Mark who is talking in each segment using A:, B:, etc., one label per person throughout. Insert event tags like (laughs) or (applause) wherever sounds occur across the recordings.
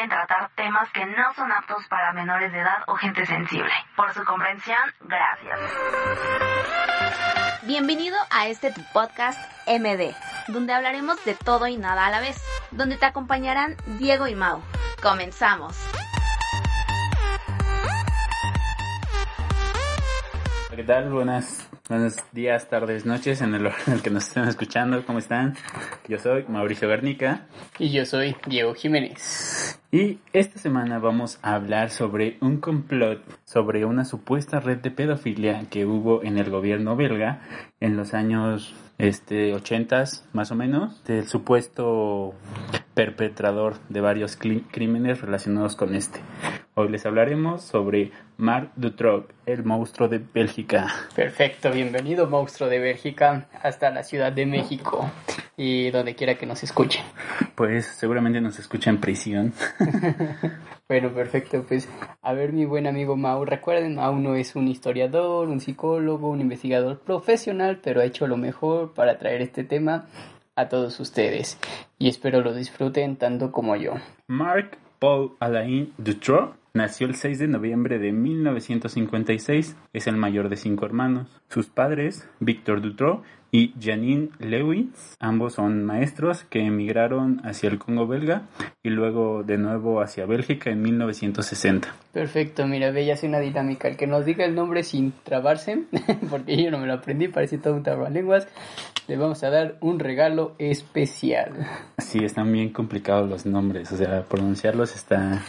A: Pueden tratar temas que no son aptos para menores de edad o gente sensible. Por su comprensión, gracias.
B: Bienvenido a este tu podcast MD, donde hablaremos de todo y nada a la vez, donde te acompañarán Diego y Mau. Comenzamos.
C: ¿Qué tal? Buenas, buenos días, tardes, noches en el lugar en el que nos estén escuchando. ¿Cómo están? Yo soy Mauricio Garnica.
D: Y yo soy Diego Jiménez.
C: Y esta semana vamos a hablar sobre un complot, sobre una supuesta red de pedofilia que hubo en el gobierno belga en los años este 80 más o menos, del supuesto perpetrador de varios crímenes relacionados con este. Hoy les hablaremos sobre Marc Dutroux, el monstruo de Bélgica.
D: Perfecto, bienvenido monstruo de Bélgica hasta la Ciudad de México y donde quiera que nos escuchen.
C: Pues seguramente nos escucha en prisión. (laughs)
D: bueno, perfecto, pues a ver mi buen amigo Mau, recuerden, Mau no es un historiador, un psicólogo, un investigador profesional, pero ha hecho lo mejor para traer este tema a todos ustedes y espero lo disfruten tanto como yo.
C: Marc Paul Alain Dutroux Nació el 6 de noviembre de 1956, es el mayor de cinco hermanos. Sus padres, Victor Dutroux y Janine Lewis, ambos son maestros que emigraron hacia el Congo belga y luego de nuevo hacia Bélgica en 1960.
D: Perfecto, mira, ve, ya hace una dinámica. El que nos diga el nombre sin trabarse, (laughs) porque yo no me lo aprendí, parece todo un trabalenguas, le vamos a dar un regalo especial.
C: Sí, están bien complicados los nombres, o sea, pronunciarlos está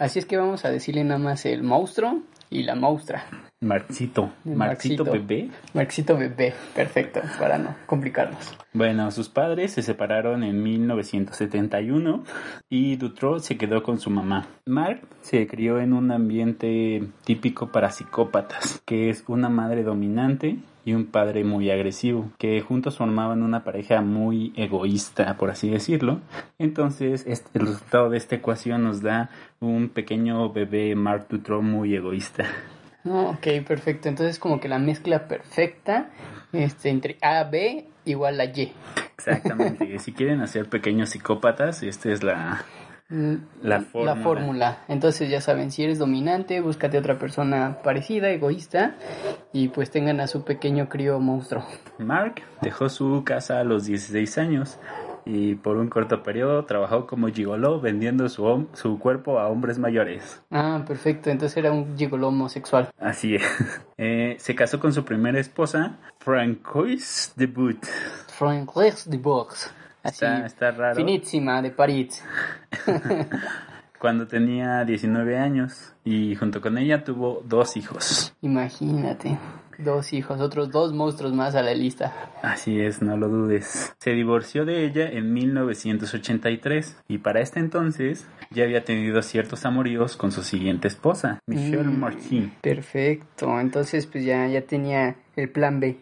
D: Así es que vamos a decirle nada más el monstruo y la monstrua.
C: Marxito. Marxito bebé.
D: Marxito bebé, perfecto, para no complicarnos.
C: Bueno, sus padres se separaron en 1971 y Dutro se quedó con su mamá. Mark se crió en un ambiente típico para psicópatas, que es una madre dominante y un padre muy agresivo, que juntos formaban una pareja muy egoísta, por así decirlo. Entonces, este, el resultado de esta ecuación nos da un pequeño bebé Mark muy egoísta.
D: ok, perfecto. Entonces, como que la mezcla perfecta este, entre A, B igual a Y.
C: Exactamente. (laughs) si quieren hacer pequeños psicópatas, esta es la,
D: la fórmula. La fórmula. Entonces ya saben, si eres dominante, búscate otra persona parecida, egoísta, y pues tengan a su pequeño crío monstruo.
C: Mark dejó su casa a los 16 años y por un corto periodo trabajó como gigoló vendiendo su, su cuerpo a hombres mayores.
D: Ah, perfecto, entonces era un gigoló homosexual.
C: Así es. (laughs) Eh, se casó con su primera esposa, Francois de Bout.
D: Francois de Bout.
C: está, está raro.
D: Finísima, de París. (laughs)
C: Cuando tenía 19 años y junto con ella tuvo dos hijos.
D: Imagínate. Dos hijos, otros dos monstruos más a la lista.
C: Así es, no lo dudes. Se divorció de ella en 1983 y para este entonces ya había tenido ciertos amoríos con su siguiente esposa, Michelle mm, Martin.
D: Perfecto, entonces pues ya, ya tenía el plan B.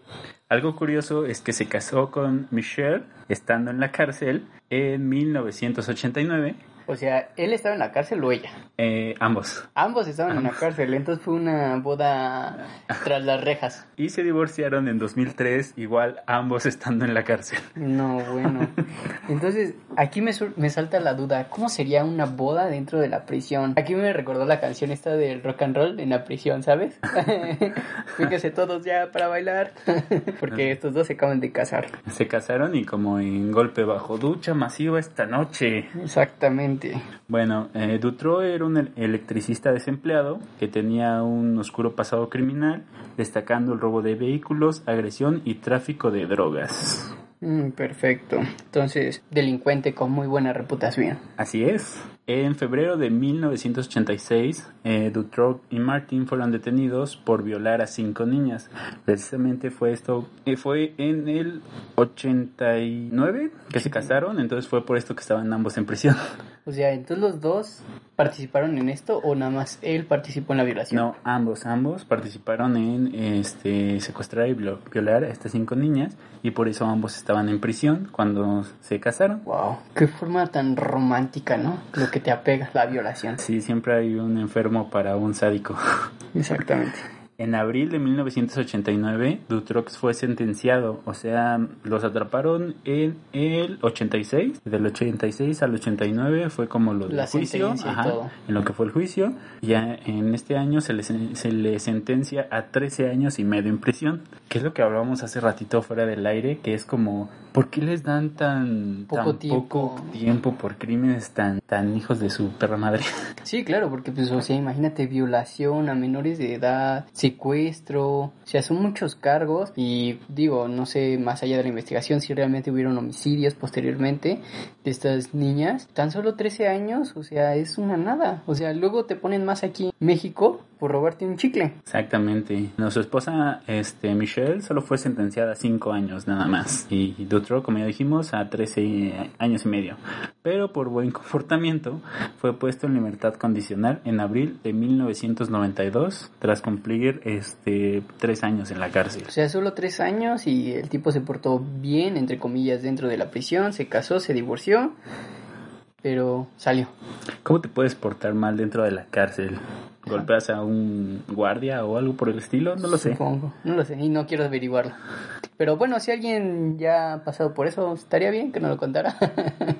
C: Algo curioso es que se casó con Michelle estando en la cárcel en 1989
D: o sea, ¿él estaba en la cárcel o ella?
C: Eh, ambos.
D: Ambos estaban en la cárcel, entonces fue una boda tras las rejas.
C: Y se divorciaron en 2003, igual ambos estando en la cárcel.
D: No, bueno. (laughs) Entonces, aquí me, me salta la duda, ¿cómo sería una boda dentro de la prisión? Aquí me recordó la canción esta del rock and roll en la prisión, ¿sabes? (laughs) Fíjense todos ya para bailar, porque estos dos se acaban de casar.
C: Se casaron y como en golpe bajo ducha masiva esta noche.
D: Exactamente.
C: Bueno, eh, Dutro era un electricista desempleado que tenía un oscuro pasado criminal, destacando el robo de vehículos, agresión y tráfico de drogas.
D: Mm, perfecto. Entonces, delincuente con muy buena reputación.
C: Así es. En febrero de 1986, eh, Dutroux y Martin fueron detenidos por violar a cinco niñas. Precisamente fue esto, eh, fue en el 89 que se casaron, entonces fue por esto que estaban ambos en prisión.
D: O sea, entonces los dos participaron en esto o nada más él participó en la violación.
C: No, ambos, ambos participaron en este secuestrar y vio- violar a estas cinco niñas y por eso ambos estaban en prisión cuando se casaron.
D: Wow, qué forma tan romántica, ¿no? Lo que te apega, la violación.
C: Sí, siempre hay un enfermo para un sádico. (laughs)
D: Exactamente.
C: En abril de 1989, Dutroux fue sentenciado, o sea, los atraparon en el 86, del 86 al 89 fue como lo del juicio, ajá, en lo que fue el juicio, ya en este año se le, se le sentencia a 13 años y medio en prisión, que es lo que hablábamos hace ratito fuera del aire, que es como, ¿por qué les dan tan
D: Poco
C: tan
D: tiempo.
C: poco tiempo por crímenes tan, tan hijos de su perra madre?
D: Sí, claro, porque pues, o sea, imagínate violación a menores de edad, secuestro, sea, son muchos cargos y digo, no sé, más allá de la investigación, si realmente hubieron homicidios posteriormente de estas niñas, tan solo 13 años, o sea, es una nada, o sea, luego te ponen más aquí México por robarte un chicle.
C: Exactamente. No, su esposa, este, Michelle, solo fue sentenciada a 5 años nada más. Y Dutroux, como ya dijimos, a 13 años y medio. Pero por buen (laughs) comportamiento, fue puesto en libertad condicional en abril de 1992, tras cumplir este 3 años en la cárcel.
D: O sea, solo tres años y el tipo se portó bien, entre comillas, dentro de la prisión, se casó, se divorció, pero salió.
C: ¿Cómo te puedes portar mal dentro de la cárcel? ¿Golpeas a un guardia o algo por el estilo? No lo sé.
D: Supongo, no lo sé, y no quiero averiguarlo. Pero bueno, si alguien ya ha pasado por eso, estaría bien que nos lo contara. (laughs)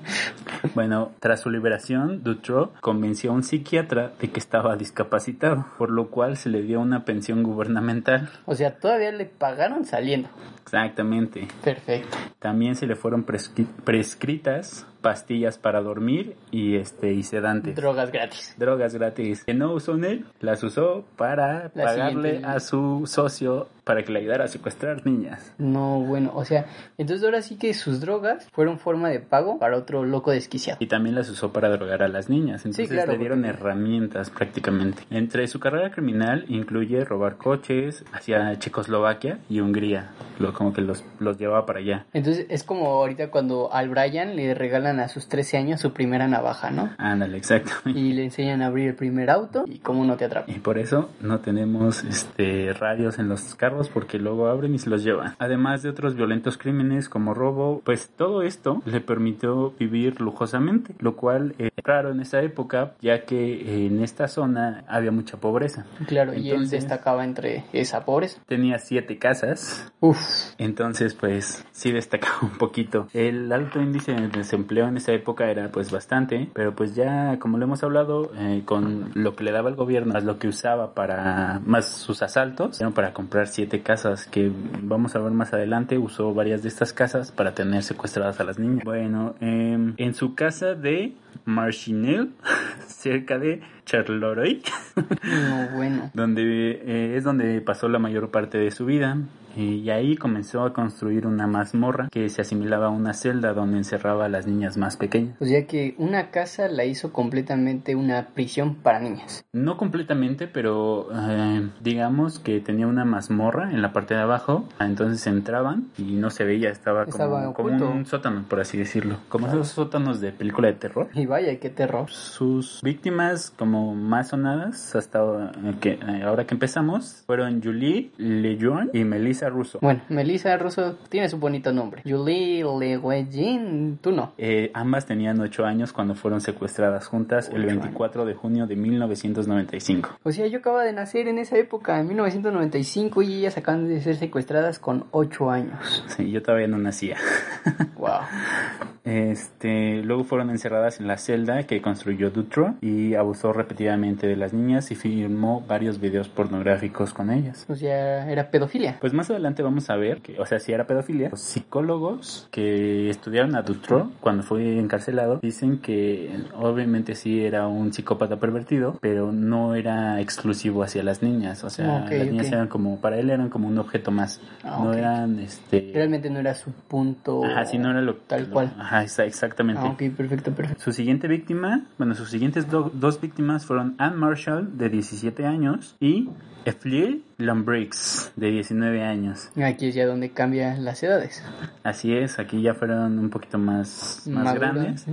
C: Bueno, tras su liberación, Dutroux convenció a un psiquiatra de que estaba discapacitado, por lo cual se le dio una pensión gubernamental.
D: o sea, todavía le pagaron saliendo.
C: Exactamente.
D: Perfecto.
C: También se le fueron prescri- prescritas pastillas para dormir y este y sedantes.
D: Drogas gratis.
C: Drogas gratis que no usó en él, las usó para
D: La
C: pagarle
D: siguiente.
C: a su socio para que le ayudara a secuestrar niñas.
D: No, bueno, o sea, entonces ahora sí que sus drogas fueron forma de pago para otro loco desquiciado.
C: Y también las usó para drogar a las niñas. Entonces
D: claro,
C: le dieron
D: porque-
C: herramientas prácticamente. Entre su carrera criminal incluye robar coches hacia Checoslovaquia y Hungría. Lo, como que los, los llevaba para allá.
D: Entonces es como ahorita cuando al Brian le regalan a sus 13 años su primera navaja, ¿no?
C: Ándale, exactamente.
D: Y le enseñan a abrir el primer auto y cómo no te atrapa.
C: Y por eso no tenemos este radios en los carros porque luego abren y se los llevan. Además de otros violentos crímenes como robo, pues todo esto le permitió vivir lujosamente, lo cual es raro en esa época ya que en esta zona había mucha pobreza.
D: Claro, y él
C: Entonces-
D: destacaba entre esa pobreza.
C: Tenía siete casas,
D: Uf,
C: entonces pues sí destacaba (laughs) un poquito. El alto índice de desempleo en esa época era pues bastante, pero pues ya como lo hemos hablado, eh, con lo que le daba el gobierno, lo que usaba para más sus asaltos, para comprar siete casas que vamos a ver más adelante, usó varias de estas casas para tener secuestradas a las niñas. Bueno, em, en su casa de Marchinelle, (laughs) cerca de Charleroi,
D: no, bueno. (laughs)
C: donde eh, es donde pasó la mayor parte de su vida eh, y ahí comenzó a construir una mazmorra que se asimilaba a una celda donde encerraba a las niñas más pequeñas.
D: O sea que una casa la hizo completamente una prisión para niñas.
C: No completamente, pero eh, digamos que tenía una mazmorra en la parte de abajo, entonces entraban y no se veía, estaba como,
D: Estaba
C: como
D: oculto.
C: un sótano, por así decirlo, como esos sótanos de película de terror.
D: Y vaya, qué terror.
C: Sus víctimas como más sonadas hasta ahora que, eh, ahora que empezamos fueron Julie Lejeune y Melissa Russo.
D: Bueno, Melissa Russo tiene su bonito nombre. Julie Lewejin, tú no.
C: Eh, ambas tenían 8 años cuando fueron secuestradas juntas el
D: Ocho
C: 24 de junio de 1995.
D: O sea, yo acaba de nacer en esa época, en 1995, y ellas acaban de ser secuestradas con 8 años.
C: Sí, yo todavía no nacía. (laughs)
D: Wow.
C: Este, luego fueron encerradas en la celda que construyó Dutro y abusó repetidamente de las niñas y filmó varios videos pornográficos con ellas.
D: O sea, era pedofilia.
C: Pues más adelante vamos a ver que, o sea, si era pedofilia, los psicólogos que estudiaron a Dutro cuando fue encarcelado dicen que obviamente sí era un psicópata pervertido, pero no era exclusivo hacia las niñas, o sea,
D: Ok,
C: las niñas
D: ok.
C: eran como para él eran como un objeto más,
D: Ah,
C: no
D: ok.
C: eran este
D: Realmente no era su punto.
C: Ajá, sí, no era lo
D: Tal cual.
C: Ajá, Ajá, exa- exactamente.
D: Ah, ok, perfecto, perfecto.
C: Su siguiente víctima, bueno, sus siguientes do- dos víctimas fueron Anne Marshall, de 17 años, y Efliel Lombrix, de 19 años.
D: Aquí es ya donde cambian las edades.
C: Así es, aquí ya fueron un poquito más, más
D: Maduras,
C: grandes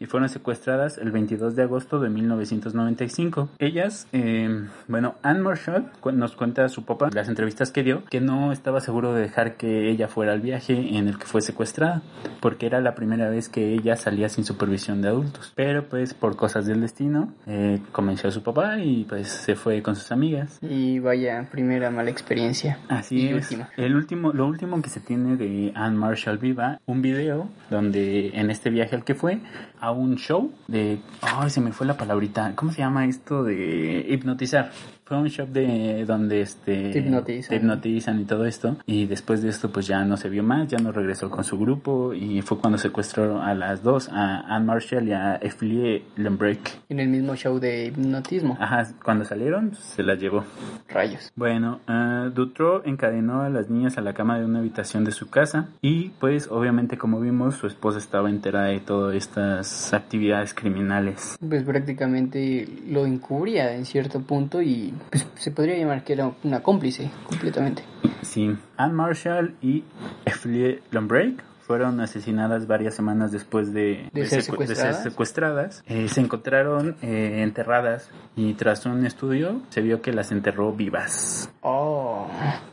C: y fueron secuestradas el 22 de agosto de 1995. Ellas, eh, bueno, Anne Marshall cu- nos cuenta a su papá, las entrevistas que dio, que no estaba seguro de dejar que ella fuera al viaje en el que fue secuestrada, porque era la primera vez que ella salía sin supervisión de adultos. Pero pues por cosas del destino, eh, convenció a su papá y pues se fue con sus amigas.
D: Y vaya, primera mala experiencia.
C: Así
D: Y
C: es.
D: última.
C: El último, lo último que se tiene de Anne Marshall viva, un video donde en este viaje al que fue a un show de, ay, se me fue la palabrita, ¿cómo se llama esto de hipnotizar? Fue un show de donde este
D: Te hipnotizan.
C: te hipnotizan y todo esto y después de esto pues ya no se vio más, ya no regresó con su grupo y fue cuando secuestró a las dos, a Anne Marshall y a Eflie Lembreak.
D: En el mismo show de hipnotismo.
C: Ajá, cuando salieron se las llevó.
D: Rayos.
C: Bueno, uh, Dutro encadenó a las niñas a la cama de una habitación de su casa y pues obviamente como vimos su esposa estaba enterada de todas estas actividades criminales.
D: Pues prácticamente lo encubría en cierto punto y se podría llamar que era una cómplice completamente.
C: Sí, Anne Marshall y Eflie Lombrake fueron asesinadas varias semanas después de,
D: ¿De ser
C: secu-
D: secuestradas?
C: secuestradas. Eh, se encontraron eh, enterradas y tras un estudio se vio que las enterró vivas.
D: Oh,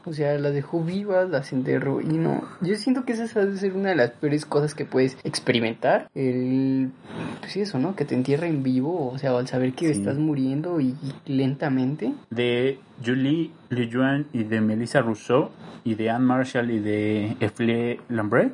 D: o sea, las dejó vivas, las enterró y no. Yo siento que esa debe ser una de las peores cosas que puedes experimentar. El, pues eso, ¿no? Que te entierren vivo, o sea, al saber que
C: Sí.
D: estás muriendo y, y lentamente.
C: de Julie Lejuan y de Melissa Rousseau y de Anne Marshall y de Efle Lambert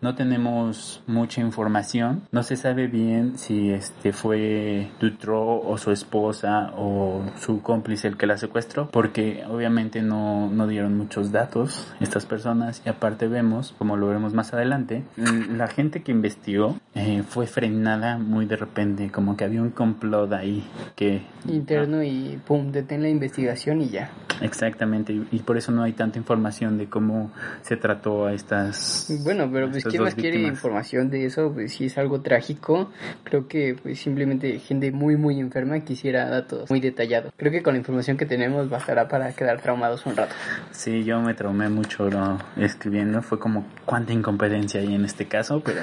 C: no tenemos mucha información. No se sabe bien si este fue Dutro o su esposa o su cómplice el que la secuestró porque obviamente no, no dieron muchos datos estas personas. Y aparte vemos como lo veremos más adelante la gente que investigó eh, fue frenada muy de repente como que había un complot ahí que
D: Interno y pum, detén la investigación y ya.
C: Exactamente, y, y por eso no hay tanta información de cómo se trató a estas.
D: Bueno, pero pues quién más quiere información de eso, pues si es algo trágico, creo que pues simplemente gente muy muy enferma quisiera datos muy detallados. Creo que con la información que tenemos bastará para quedar traumados un rato.
C: Sí, yo me traumé mucho ¿no? escribiendo, fue como cuánta incompetencia hay en este caso, pero.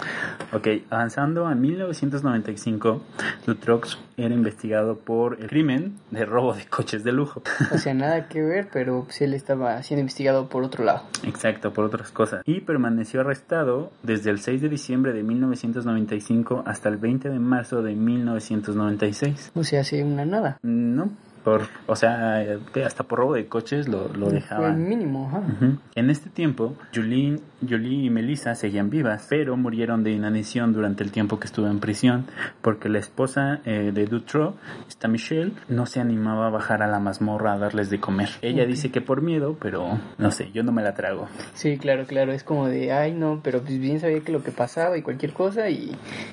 C: (laughs) ok, avanzando a 1995, Dutrox era investigado por el crimen de robo de coches de lujo.
D: O sea, nada que ver, pero pues él estaba siendo investigado por otro lado.
C: Exacto, por otras cosas. Y permaneció arrestado desde el 6 de diciembre de 1995 hasta el 20 de marzo de 1996.
D: O sea, hace una nada.
C: No, por, o sea, eh, hasta por robo de coches lo, lo
D: Fue el
C: dejaban.
D: mínimo, ajá.
C: Ujú. En este tiempo, Julie, Julie y Melissa seguían vivas, pero murieron de inanición durante el tiempo que estuvo en prisión, porque la esposa eh, de Dutro, esta Michelle, no se animaba a bajar a la mazmorra a darles de comer. Ella
D: Ok.
C: dice que por miedo, pero no sé, yo no me la trago.
D: Sí, claro, claro, es como de, ay no, pero pues bien sabía que lo que pasaba y cualquier cosa y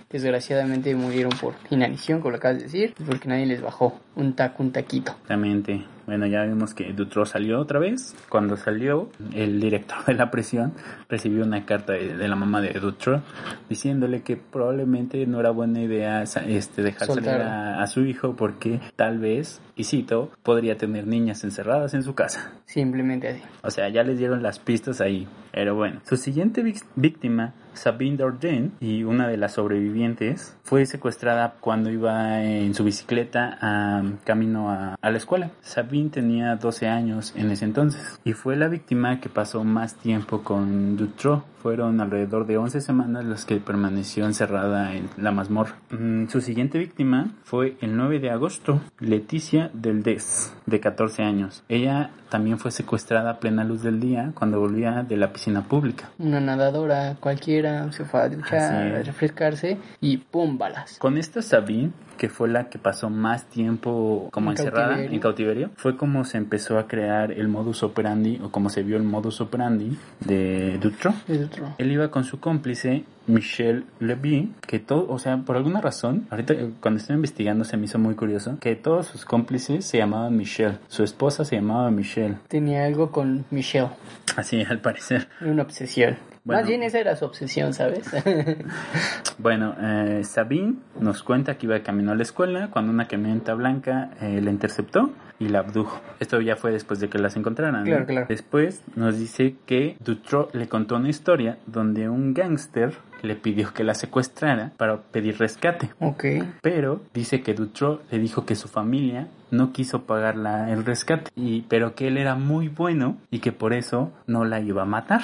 D: desgraciadamente murieron por inanición, como lo acabas de decir, porque nadie les bajó un taco, un taquito.
C: Exactamente. Bueno, ya vimos que Dutro salió otra vez. Cuando salió, el director de la prisión recibió una carta de, de la mamá de Dutro diciéndole que probablemente no era buena idea este, dejar salir
D: Soltar.
C: a, a su hijo porque tal vez, y cito, podría tener niñas encerradas en su casa.
D: Simplemente así.
C: O sea, ya les dieron las pistas ahí. Pero bueno, su siguiente víctima, Sabine Dordain, y una de las sobrevivientes, fue secuestrada cuando iba en su bicicleta a, camino a, a la escuela. Sabine tenía 12 años en ese entonces y fue la víctima que pasó más tiempo con Dutro. Fueron alrededor de 11 semanas las que permaneció encerrada en la mazmorra. Mm, su siguiente víctima fue el 9 de agosto, Leticia del Des, de 14 años. Ella también fue secuestrada a plena luz del día cuando volvía de la piscina pública.
D: Una nadadora cualquiera se fue a duchar, a
C: es.
D: refrescarse y pum, balas.
C: Con esta Sabine, que fue la que pasó más tiempo como
D: En
C: encerrada
D: cautiverio.
C: en cautiverio, fue como se empezó a crear el modus operandi o como se vio el modus operandi de Dutro.
D: Es otro.
C: Él iba con su cómplice Michelle Levy, que todo, o sea, por alguna razón, ahorita eh, cuando estoy investigando se me hizo muy curioso, que todos sus cómplices se llamaban Michelle, su esposa se llamaba Michelle,
D: Tenía algo con Michelle,
C: así al parecer.
D: una obsesión.
C: Bueno.
D: Más bien esa era su obsesión, ¿sabes? (laughs)
C: Bueno, eh, Sabine nos cuenta que iba de camino a la escuela cuando una camioneta blanca eh, la interceptó y la abdujo. Esto ya fue después de que las encontraran. ¿no?
D: Claro, claro.
C: Después nos dice que Dutroux le contó una historia donde un gángster le pidió que la secuestrara para pedir rescate.
D: ok.
C: Pero dice que Dutroux le dijo que su familia no quiso pagar la- el rescate, y, pero que él era muy bueno y que por eso no la iba a matar.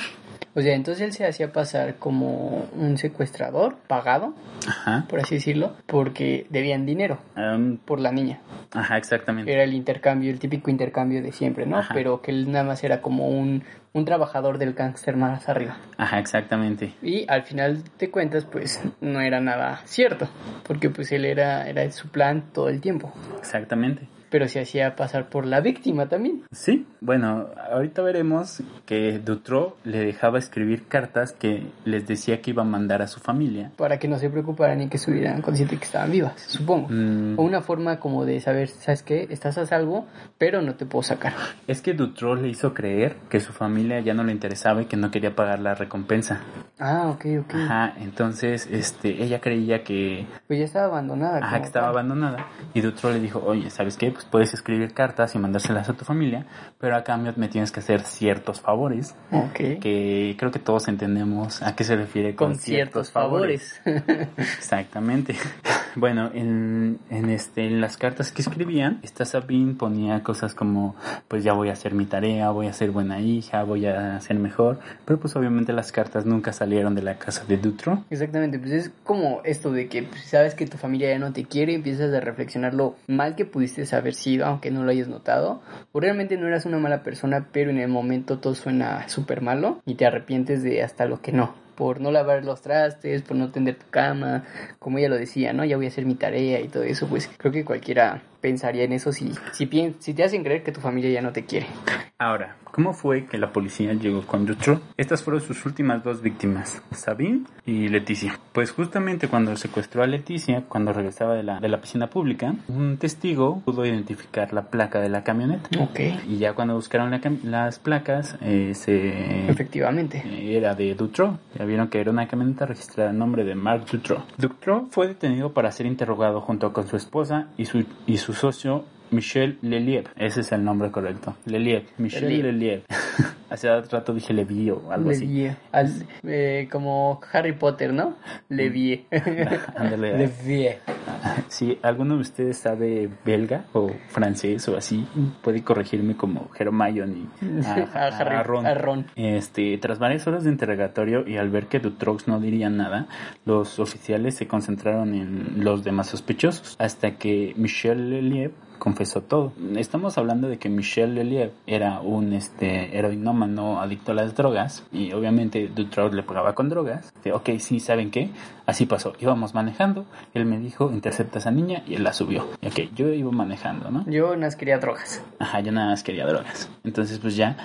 D: O sea, entonces él se hacía pasar como un secuestrador pagado,
C: Ajá.
D: por así decirlo, porque debían dinero
C: Am,
D: por la niña.
C: ajá, exactamente.
D: Era el intercambio, el típico intercambio de siempre, ¿no?
C: Ajá.
D: Pero que él nada más era como un, un trabajador del gángster más arriba.
C: Ajá, exactamente.
D: Y al final de cuentas, pues no era nada cierto, porque pues él era, era su plan todo el tiempo.
C: Exactamente.
D: Pero se hacía pasar por la víctima también.
C: Sí, bueno, ahorita veremos que Dutroux le dejaba escribir cartas que les decía que iba a mandar a su familia.
D: Para que no se preocuparan y que estuvieran conscientes que estaban vivas, supongo.
C: Mm,
D: O una forma como de saber, ¿sabes qué? Estás a salvo, pero no te puedo sacar.
C: es que Dutroux le hizo creer que su familia ya no le interesaba y que no quería pagar la recompensa.
D: Ah, ok, ok.
C: Ajá, entonces este, ella creía que,
D: Pues ya estaba abandonada.
C: ajá, que estaba
D: tal.
C: abandonada. Y Dutroux le dijo, oye, ¿sabes qué? Pues puedes escribir cartas y mandárselas a tu familia, pero a cambio me tienes que hacer ciertos favores.
D: Ok.
C: Que creo que todos entendemos a qué se refiere con,
D: Con ciertos favores. (laughs)
C: Exactamente. Bueno, en, en, este, en las cartas que escribían, esta Sabine ponía cosas como, pues ya voy a hacer mi tarea, voy a ser buena hija, voy a ser mejor, pero pues obviamente las cartas nunca salieron de la casa de Dutro.
D: Exactamente, pues es como esto de que pues, sabes que tu familia ya no te quiere y empiezas a reflexionar lo mal que pudiste haber sido, aunque no lo hayas notado. O realmente no eras una mala persona, pero en el momento todo suena súper malo y te arrepientes de hasta lo que no. Por no lavar los trastes, por no tender tu cama, como ella lo decía, ¿no? Ya voy a hacer mi tarea y todo eso, pues creo que cualquiera pensaría en eso si, si, si te hacen creer que tu familia ya no te quiere.
C: Ahora, ¿cómo fue que la policía llegó con Dutro? Estas fueron sus últimas dos víctimas, Sabine y Leticia. Pues justamente cuando secuestró a Leticia, cuando regresaba de la, de la piscina pública, un testigo pudo identificar la placa de la camioneta.
D: Ok,
C: Y ya cuando buscaron la las placas, eh, se...
D: efectivamente.
C: eh, Era de Dutro. Ya vieron que era una camioneta registrada en nombre de Marc Dutro. Dutro fue detenido para ser interrogado junto con su esposa y su, y su socio Michel Leliev. Ese es el nombre correcto. Leliev. Michel
D: Leliev.
C: Leliev. (laughs) Hace rato dije Levi o algo así.
D: Al- eh, como Harry Potter, ¿no? Levié. (laughs)
C: Ándale.
D: Levié. (laughs)
C: Si alguno de ustedes sabe belga o francés o así, puede corregirme como Hermione (laughs) a,
D: A Harry-
C: a Ron.
D: a Ron.
C: Este, tras varias horas de interrogatorio y al ver que Dutroux no diría nada, los oficiales se concentraron en los demás sospechosos hasta que Michel Leliev confesó todo. Estamos hablando de que Michel Leliev era un este heroinómano adicto a las drogas y obviamente Dutroux le pagaba con drogas. De, ok, sí, ¿saben qué? Así pasó. Íbamos manejando, él me dijo, intercepta a esa niña y él la subió. Ok, yo iba manejando, ¿no?
D: Yo nada más quería drogas.
C: Ajá, yo nada más quería drogas. Entonces, pues ya,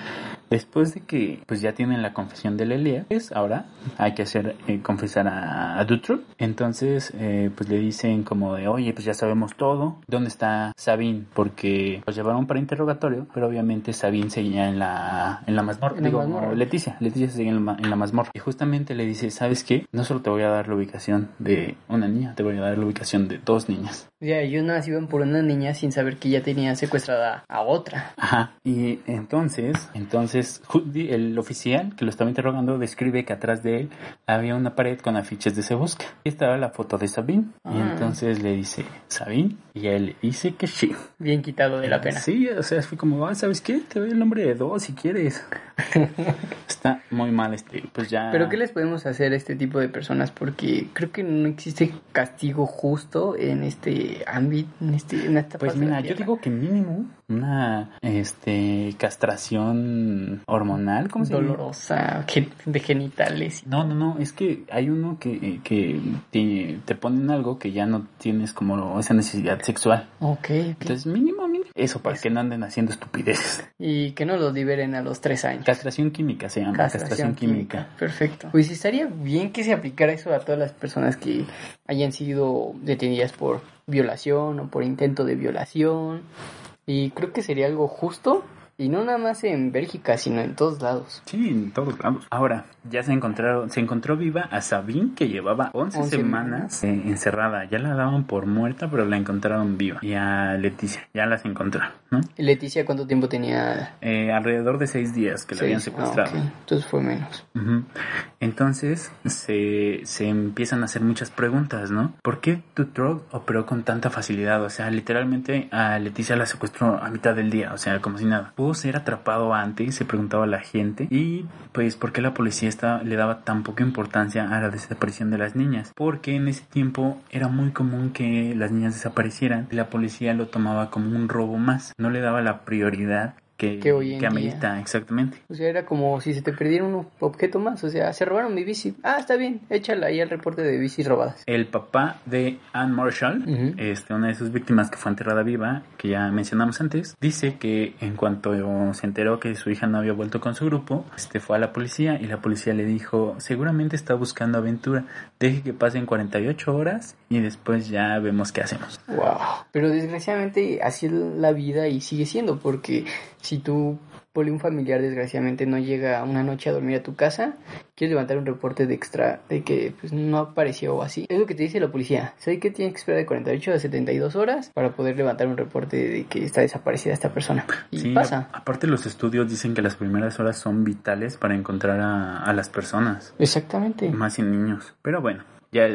C: después de que pues ya tienen la confesión de Lelia, pues ahora hay que hacer eh, confesar a, a Dutroux. Entonces, eh, pues le dicen como de, oye, pues ya sabemos todo. ¿Dónde está Sabine? Porque los llevaron para interrogatorio, pero obviamente Sabine seguía en la, en la mazmorra. Digo,
D: mazmorra.
C: Leticia, Leticia seguía en la, en la mazmorra. Y justamente le dice, ¿sabes qué? No solo te voy a dar la ubicación de una niña, te voy a dar la ubicación de dos niñas.
D: Ellos nada más iban por una niña sin saber que ya tenía secuestrada a otra.
C: Ajá. Y entonces, entonces el oficial que lo estaba interrogando describe que atrás de él había una pared con afiches de se busca. Y estaba la foto de Sabine. Y
D: Ah.
C: entonces le dice, ¿Sabine? Y él le dice que sí.
D: Bien quitado de la pena.
C: Sí, o sea, fue como, ah, ¿sabes qué? Te doy el nombre de dos si quieres. (laughs) Está muy mal este, pues ya.
D: Pero ¿qué les podemos hacer a este tipo de personas? Porque creo que no existe castigo justo en este ámbito, en, este, en esta
C: Pues mira, yo digo que mínimo una este castración hormonal, ¿cómo se?
D: Dolorosa, de genitales.
C: No, no, no, es que hay uno que, que te, te ponen algo que ya no tienes como esa necesidad sexual.
D: Ok, ok.
C: Entonces, mínimo, mínimo. Eso, para
D: Eso.
C: que no anden haciendo estupideces.
D: Y que no los liberen a los tres años.
C: Castración química se llama, castración, química.
D: Perfecto. Pues estaría bien que se aplicara eso a todas las personas que hayan sido detenidas por violación o por intento de violación. Y creo que sería algo justo. Y no nada más en Bélgica, sino en todos lados.
C: Sí, en todos lados. Ahora, ya se encontraron, se encontró viva a Sabine, que llevaba 11,
D: 11
C: semanas eh, encerrada. Ya la daban por muerta, pero la encontraron viva. Y a Leticia, ya las encontraron, ¿no?
D: ¿Y Leticia cuánto tiempo tenía?
C: Eh, alrededor de seis días que la habían
D: Seis.
C: secuestrado.
D: Ah. Entonces fue menos.
C: Ujú. Entonces se, se empiezan a hacer muchas preguntas, ¿no? ¿Por qué Dutroux operó con tanta facilidad? O sea, literalmente a Leticia la secuestró a mitad del día, o sea, como si nada. Pudo ser atrapado antes, se preguntaba la gente. Y pues, ¿por qué la policía le daba tan poca importancia a la desaparición de las niñas? Porque en ese tiempo era muy común que las niñas desaparecieran y la policía lo tomaba como un robo más. No le daba la prioridad que,
D: Que hoy en
C: que
D: día.
C: exactamente.
D: O sea, era como si se te perdiera un objeto más. O sea, se robaron mi bici. Ah, está bien, échala ahí al reporte de bicis robadas.
C: El papá de Anne Marshall,
D: Ujú.
C: este, una de sus víctimas que fue enterrada viva, que ya mencionamos antes, dice que en cuanto se enteró que su hija no había vuelto con su grupo, este, fue a la policía y la policía le dijo, seguramente está buscando aventura, deje que pasen 48 horas y después ya vemos qué hacemos.
D: Wow. Pero desgraciadamente así es la vida y sigue siendo, porque si tú por un familiar desgraciadamente no llega una noche a dormir a tu casa, quieres levantar un reporte de extra de que pues no apareció o así. Es lo que te dice la policía. Sé que tienes que esperar de 48 a 72 horas para poder levantar un reporte de que está desaparecida esta persona. Y
C: Sí,
D: pasa.
C: aparte los estudios dicen que las primeras horas son vitales para encontrar a, a las personas.
D: Exactamente.
C: más sin niños. Pero bueno, ya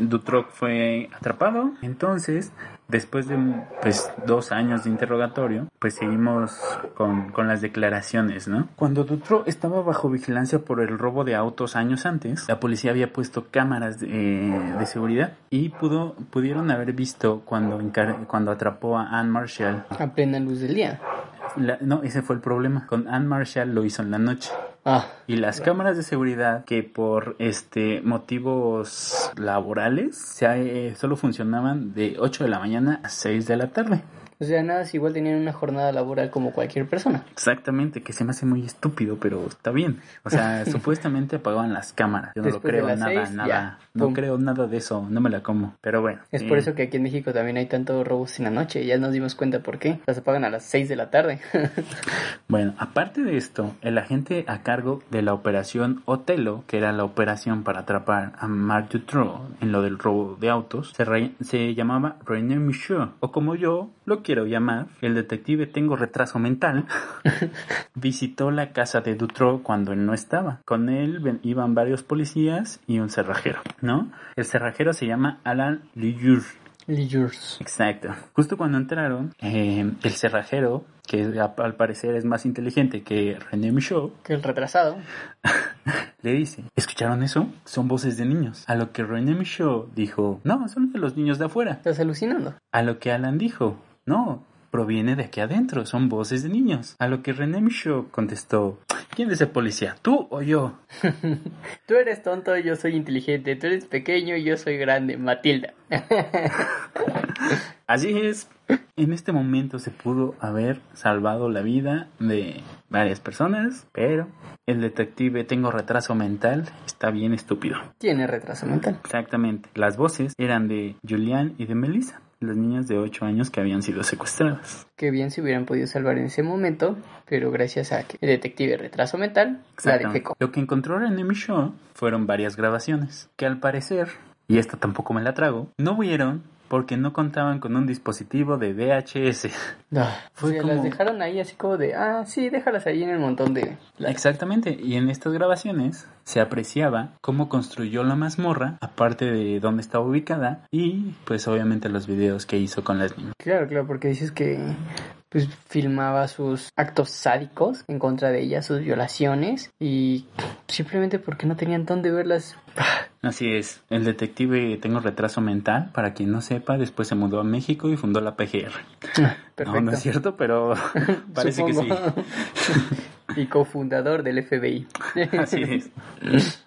C: Dutroux fue atrapado. Entonces, después de pues dos años de interrogatorio, pues seguimos con, con las declaraciones, ¿no? Cuando Dutroux estaba bajo vigilancia por el robo de autos años antes, la policía había puesto cámaras de, eh, de seguridad y pudo, pudieron haber visto cuando, cuando atrapó a Anne Marshall.
D: A plena luz del día.
C: La- no, ese fue el problema. Con Anne Marshall lo hizo en la noche.
D: Ah,
C: Y las cámaras de seguridad que por este motivos laborales se, eh, solo funcionaban de 8 de la mañana a 6 de la tarde.
D: O sea, nada, si igual tenían una jornada laboral como cualquier persona.
C: Exactamente, que se me hace muy estúpido, pero está bien. O sea, (laughs) supuestamente apagaban las cámaras. Yo no
D: Después
C: lo creo nada,
D: seis,
C: nada.
D: ya,
C: no
D: pum.
C: creo nada de eso, no me la como. Pero bueno.
D: Es
C: eh,
D: por eso que aquí en México también hay tantos robos en la noche. Ya nos dimos cuenta por qué. Las apagan a las 6 de la tarde. (laughs)
C: Bueno, aparte de esto, el agente a cargo de la operación Otelo, que era la operación para atrapar a Marc Dutroux en lo del robo de autos, se, re- se llamaba René Michaud, o como yo lo quiero llamar, el detective Tengo Retraso Mental, (laughs) visitó la casa de Dutroux cuando él no estaba. Con él iban varios policías y un cerrajero, ¿no? El cerrajero se llama Alan Lijour.
D: Lijurs.
C: Exacto. Justo cuando entraron, eh, el cerrajero, que al parecer es más inteligente que René Michaud,
D: Que el retrasado. (laughs)
C: le dice, ¿escucharon eso? Son voces de niños. A lo que René Michaud dijo, no, son de los niños de afuera.
D: Estás alucinando.
C: A lo que Alan dijo, no, proviene de aquí adentro, son voces de niños. A lo que René Michaud contestó, ¿quién es el policía, tú o yo? (laughs)
D: Tú eres tonto yo soy inteligente. Tú eres pequeño y yo soy grande. Matilda. (laughs)
C: Así es. En este momento se pudo haber salvado la vida de varias personas, pero el detective tengo retraso mental, está bien estúpido.
D: Tiene retraso mental.
C: Exactamente. Las voces eran de Julian y de Melissa, las niñas de 8 años que habían sido secuestradas.
D: Que bien se hubieran podido salvar en ese momento. Pero gracias a que el detective retraso mental la defecó.
C: Lo que encontró René Michaud fueron varias grabaciones, que al parecer, y esta tampoco me la trago, no vieron porque no contaban con un dispositivo de VHS. (laughs)
D: Ah,
C: Fue como-
D: las dejaron ahí así como de, ah, sí, déjalas ahí en el montón de...
C: Exactamente, y en estas grabaciones se apreciaba cómo construyó la mazmorra, aparte de dónde estaba ubicada, y pues obviamente los videos que hizo con las niñas.
D: Claro, claro, porque dices que pues filmaba sus actos sádicos en contra de ellas, sus violaciones y simplemente porque no tenían dónde verlas. (laughs)
C: Así es, el detective tengo retraso mental, para quien no sepa, después se mudó a México y fundó la PGR. (laughs)
D: Perfecto.
C: No, no es cierto, pero (laughs) parece que sí.
D: Y cofundador del FBI.
C: Así es.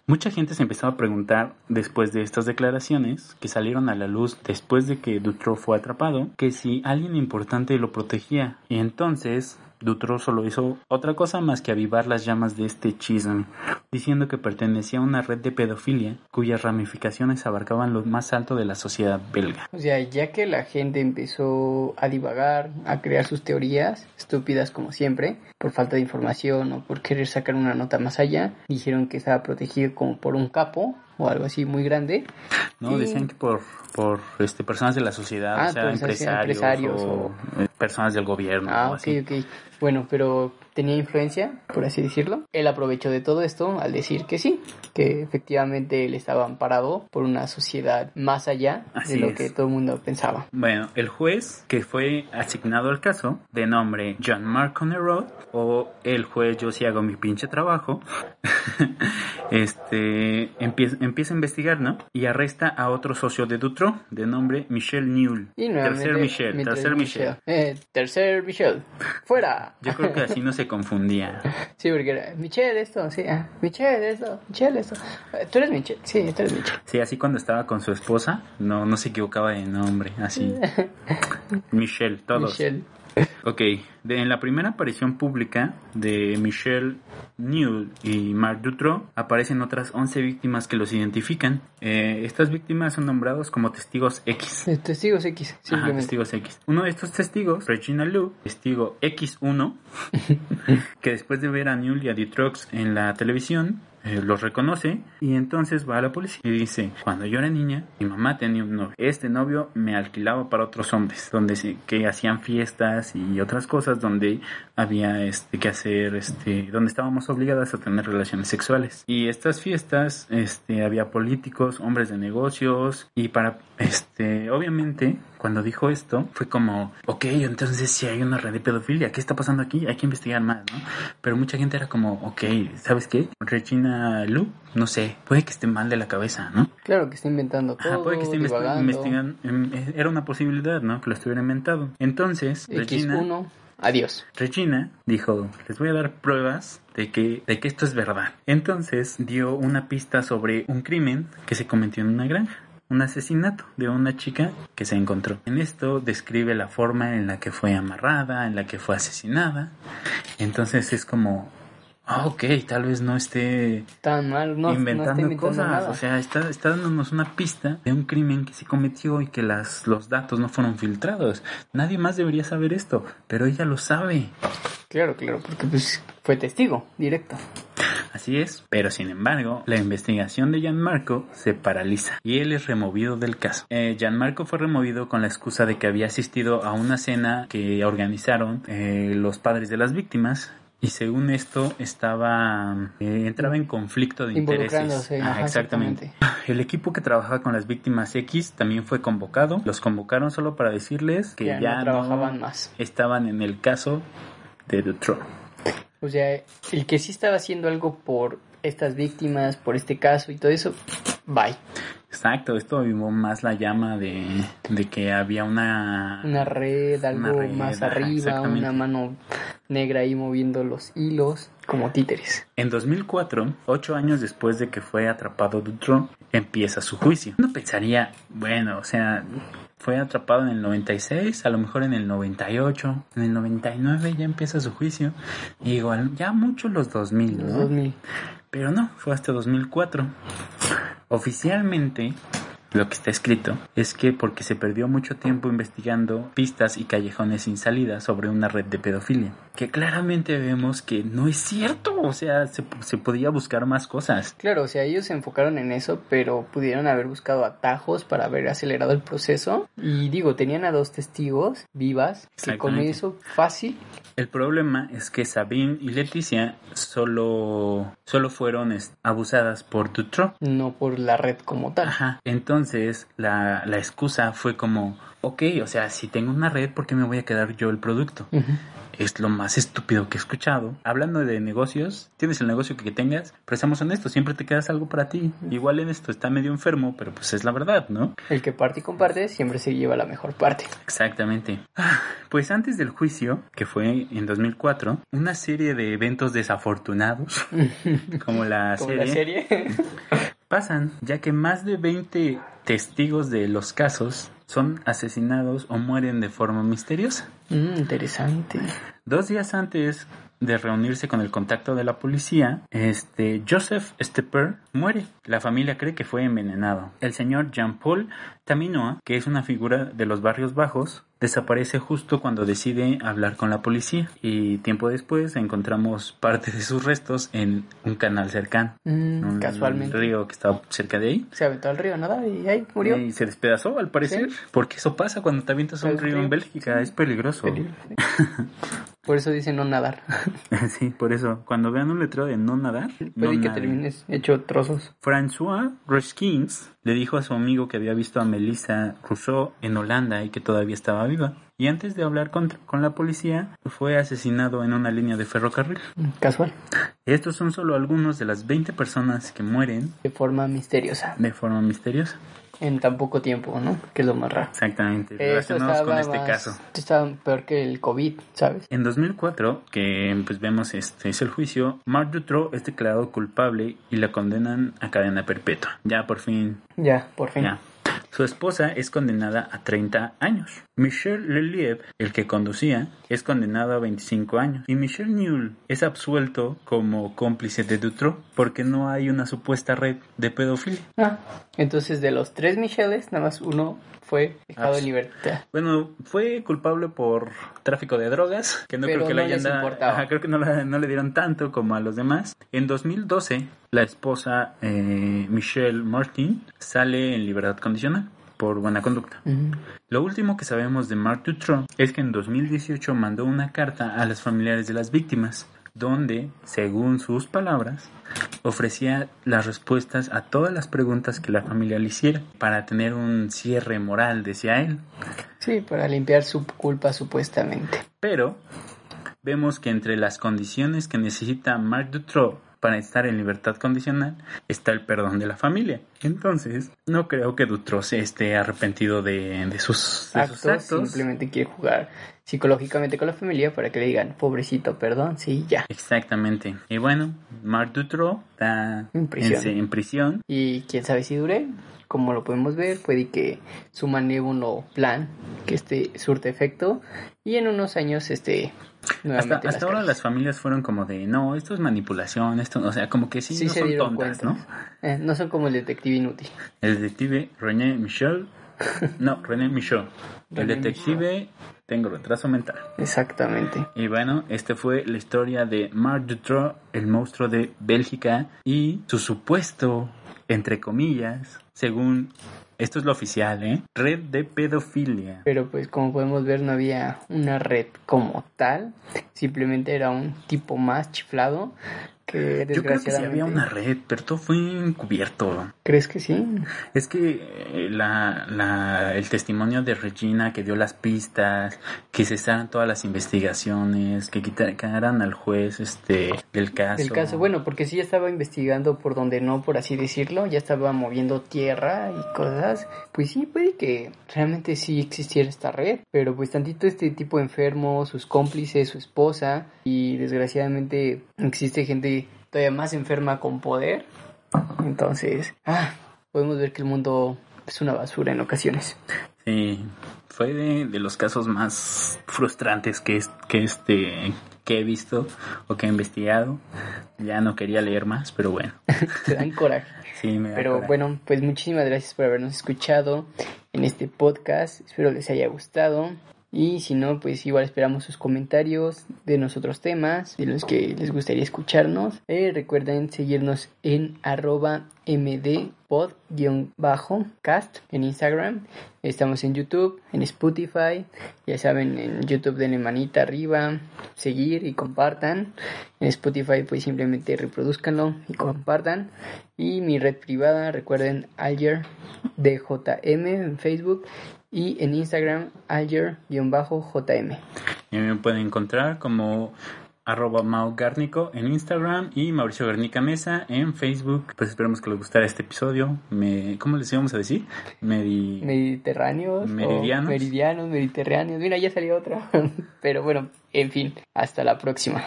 C: Mucha gente se empezó a preguntar después de estas declaraciones que salieron a la luz después de que Dutroux fue atrapado, que si alguien importante lo protegía. Y entonces Dutroux solo hizo otra cosa más que avivar las llamas de este chisme, diciendo que pertenecía a una red de pedofilia cuyas ramificaciones abarcaban lo más alto de la sociedad belga.
D: O sea, ya que la gente empezó a divagar, a crear sus teorías, estúpidas como siempre, por falta de información o por querer sacar una nota más allá, dijeron que estaba protegido como por un capo o algo así muy grande.
C: No,
D: Y-
C: decían que por, por este, personas de la sociedad,
D: Ah,
C: o sea,
D: pues, o sea,
C: empresarios,
D: empresarios
C: o, eh, personas del gobierno.
D: Ah,
C: o
D: ok,
C: así.
D: ok. Bueno, pero tenía influencia, por así decirlo. Él aprovechó de todo esto al decir que sí, que efectivamente él estaba amparado por una sociedad más allá
C: Así
D: de lo
C: es.
D: que todo el mundo pensaba.
C: Bueno, el juez que fue asignado al caso, de nombre John Mark Connerod, o el juez yo sí hago mi pinche trabajo, (laughs) este empieza, empieza a investigar, ¿no? Y arresta a otro socio de Dutroux, de nombre Michel Newell.
D: Y
C: tercer Michel, tercer Michel.
D: Eh, tercer Michel. Fuera.
C: Yo creo que así no se (laughs) confundía.
D: Sí, porque era Michel esto, sí, ah, Michel esto, Michel esto. Eh, Tú eres Michel, sí, tú eres Michel.
C: Sí, así cuando estaba con su esposa, no, no se equivocaba de nombre, así. (laughs) Michel, todos.
D: Michel. (laughs)
C: Ok, de, en la primera aparición pública de Michelle Newell y Marc Dutroux aparecen otras 11 víctimas que los identifican. Eh, estas víctimas son nombrados como testigos X.
D: Testigos X,
C: Ajá, testigos X. Uno de estos testigos, Regina Liu, testigo X1, (laughs) que después de ver a Newell y a Dutroux en la televisión, eh, los reconoce y entonces va a la policía y dice, cuando yo era niña, mi mamá tenía un novio. Este novio me alquilaba para otros hombres, donde se, que hacían fiestas y otras cosas donde había este que hacer, este, donde estábamos obligadas a tener relaciones sexuales. Y estas fiestas, este, había políticos, hombres de negocios y para, este, obviamente, cuando dijo esto, fue como, ok, entonces si hay una red de pedofilia, ¿qué está pasando aquí? Hay que investigar más, ¿no? Pero mucha gente era como, ok, ¿sabes qué? Regina Lu, no sé, puede que esté mal de la cabeza, ¿no?
D: Claro que está inventando todo,
C: Ajá, puede que esté
D: divagando.
C: investigando, em, eh, era una posibilidad, ¿no? Que lo estuviera inventado. Entonces, Regina,
D: X1, adiós.
C: Regina dijo, les voy a dar pruebas de que, de que esto es verdad. Entonces dio una pista sobre un crimen que se cometió en una granja. Un asesinato de una chica que se encontró. En esto describe la forma en la que fue amarrada, en la que fue asesinada. Entonces es como, ah, ok, tal vez no esté
D: Tan mal, no, no
C: inventando,
D: está inventando
C: cosas.
D: nada.
C: O sea, está, está dándonos una pista de un crimen que se cometió y que las, los datos no fueron filtrados. Nadie más debería saber esto, pero ella lo sabe.
D: Claro, claro, porque pues fue testigo directo.
C: Así es, pero sin embargo, la investigación de Gianmarco se paraliza y él es removido del caso. Eh, Gianmarco fue removido con la excusa de que había asistido a una cena que organizaron eh, los padres de las víctimas. Y según esto, estaba eh, entraba en conflicto de intereses. Ajá,
D: ajá,
C: exactamente. El equipo que trabajaba con las víctimas X también fue convocado. Los convocaron solo para decirles que
D: Ya
C: ya,
D: no trabajaban más.
C: estaban en el caso de Dutroux.
D: O sea, el que sí estaba haciendo algo por estas víctimas, por este caso y todo eso, bye.
C: Exacto, esto avivó más la llama de, de que había una...
D: Una red, algo
C: Una red,
D: más arriba, una mano negra ahí moviendo los hilos, como títeres.
C: En 2004, ocho años después de que fue atrapado Dutroux, empieza su juicio. Uno pensaría, bueno, o sea, fue atrapado en el 96, a lo mejor en el 98, en el 99 ya empieza su juicio. Y igual, ya mucho los 2000,
D: Los
C: ¿no?
D: 2000.
C: Pero no, fue hasta 2004. Oficialmente, lo que está escrito es que porque se perdió mucho tiempo investigando pistas y callejones sin salida sobre una red de pedofilia. Que claramente vemos que no es cierto, o sea, se, se podía buscar más cosas.
D: Claro, o sea, ellos se enfocaron en eso, pero pudieron haber buscado atajos para haber acelerado el proceso. Y digo, tenían a dos testigos vivas, que con eso fácil
C: El problema es que Sabine y Leticia solo, solo fueron abusadas por Dutroux.
D: no por la red como tal.
C: Ajá. Entonces Entonces la, la excusa fue como, ok, o sea, si tengo una red, ¿por qué me voy a quedar yo el producto? Es lo más estúpido que he escuchado. Hablando de negocios, tienes el negocio que tengas, pero seamos honestos, siempre te quedas algo para ti. Igual en esto está medio enfermo, pero pues es la verdad, ¿no?
D: El que parte y comparte siempre se lleva la mejor parte.
C: Exactamente. Ah, Pues antes del juicio, que fue en 2004, una serie de eventos desafortunados, como la
D: Como
C: serie,
D: la serie. (laughs)
C: pasan, ya que más de 20 testigos de los casos son asesinados o mueren de forma misteriosa.
D: Mm, interesante.
C: Dos días antes de reunirse con el contacto de la policía, este Joseph Stepper muere. La familia cree que fue envenenado. El señor Jean-Paul Taminoa, que es una figura de los barrios bajos, desaparece justo cuando decide hablar con la policía y tiempo después encontramos parte de sus restos en un canal cercano.
D: Mm,
C: un
D: casualmente.
C: río que está cerca de ahí.
D: Se aventó al río, nada, y ahí murió.
C: Y se despedazó al parecer,
D: Sí.
C: porque eso pasa cuando te avientas a un
D: El
C: río en Bélgica,
D: sí.
C: es peligroso.
D: Peligro, sí. (laughs) Por eso dicen no nadar. (laughs)
C: Sí, por eso, cuando vean un letrero de no nadar, no
D: Puede que
C: naden.
D: termines hecho trozos.
C: François Roskins le dijo a su amigo que había visto a Melissa Rousseau en Holanda y que todavía estaba viva. Y antes de hablar con, con la policía, fue asesinado en una línea de ferrocarril.
D: Casual.
C: Estos son solo algunos de las 20 personas que mueren
D: De forma misteriosa.
C: de forma misteriosa.
D: En tan poco tiempo, ¿no? Que es lo más raro.
C: Exactamente, relacionados con este
D: más-
C: caso.
D: Estaba peor que el COVID, ¿sabes?
C: En 2004, que pues vemos este es el juicio, Marc Dutroux es declarado culpable y la condenan a cadena perpetua. Ya por fin,
D: Ya, por fin.
C: ya. Su esposa es condenada a 30 años. Michel Leliev, el que conducía, es condenado a 25 años. Y Michel Newell es absuelto como cómplice de Dutroux porque no hay una supuesta red de pedofilia.
D: Ah, entonces de los tres Micheles, nada más uno fue dejado
C: Ah,
D: en libertad.
C: Bueno, fue culpable por tráfico de drogas, que no
D: Pero
C: creo que
D: no
C: le hayan dado-. Ajá, creo que no, la- no le dieron tanto como a los demás. En 2012, la esposa eh, Michelle Martin sale en libertad condicional por buena conducta. Lo último que sabemos de Marc Dutroux es que en 2018 mandó una carta a los familiares de las víctimas, donde, según sus palabras, ofrecía las respuestas a todas las preguntas que la familia le hiciera para tener un cierre moral, decía él.
D: Sí, para limpiar su culpa supuestamente.
C: Pero vemos que entre las condiciones que necesita Marc Dutroux para estar en libertad condicional está el perdón de la familia. Entonces, no creo que Dutroux esté arrepentido de, de sus, de sus
D: Actos, simplemente quiere jugar psicológicamente con la familia para que le digan, pobrecito, perdón, sí, ya.
C: Exactamente. Y bueno, Marc Dutroux está
D: En prisión.
C: En, en prisión.
D: Y quién sabe si dure, como lo podemos ver, puede que su malévolo plan, que este surte efecto, y en unos años este
C: Hasta,
D: las
C: hasta ahora las familias fueron como de, no, esto es manipulación, esto, o sea, como que sí,
D: sí
C: no
D: se
C: son tontas,
D: cuenta.
C: ¿no?
D: Eh, no son como el detective inútil.
C: El detective René Michel, no, René Michaud. (laughs) El
D: René
C: detective, tengo retraso mental.
D: Exactamente.
C: Y bueno, este fue la historia de Marc Dutroux, el monstruo de Bélgica, y su supuesto, entre comillas, según, esto es lo oficial, ¿eh? Red de pedofilia.
D: Pero pues como podemos ver no había una red como tal, simplemente era un tipo más chiflado que
C: Yo creo que sí
D: desgraciadamente...
C: había una red, pero todo fue encubierto.
D: ¿Crees que sí?
C: Es que eh, la, la, el testimonio de Regina que dio las pistas, que cesaran todas las investigaciones, que quitaran al juez este el caso.
D: El caso, bueno, porque sí estaba investigando por donde no, por así decirlo, ya estaba moviendo tierra y cosas, pues sí, puede que realmente sí existiera esta red, pero pues tantito este tipo enfermo, sus cómplices, su esposa, y desgraciadamente existe gente todavía más enferma con poder, entonces, ah, podemos ver que el mundo es una basura en ocasiones.
C: Sí, fue de, de los casos más frustrantes que, es- que este que he visto o que he investigado. Ya no quería leer más, pero bueno. (laughs)
D: Te dan coraje.
C: Sí, me da
D: Pero
C: coraje.
D: bueno, pues muchísimas gracias por habernos escuchado en este podcast. Espero les haya gustado. Y si no, pues igual esperamos sus comentarios de nosotros temas, de los que les gustaría escucharnos. Eh, recuerden seguirnos en arroba mdpod-cast en Instagram. Estamos en YouTube, en Spotify. Ya saben, en YouTube denle manita arriba, seguir y compartan. En Spotify pues simplemente reproduzcanlo y compartan. Y mi red privada, recuerden, Alger DJM en Facebook y en Instagram, Alger-JM.
C: Y me pueden encontrar como arroba Mau Garnico en Instagram y Mauricio Garnica Mesa en Facebook. Pues esperemos que les gustara este episodio. Me, ¿Cómo les íbamos a decir?
D: Medi... Mediterráneos.
C: Meridianos.
D: Meridianos, mediterráneos. Mira, ya salió otra. (laughs) Pero bueno, en fin, hasta la próxima.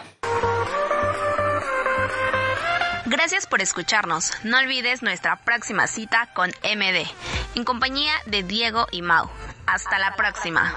B: Gracias por escucharnos. No olvides nuestra próxima cita con MD, en compañía de Diego y Mau. Hasta la próxima.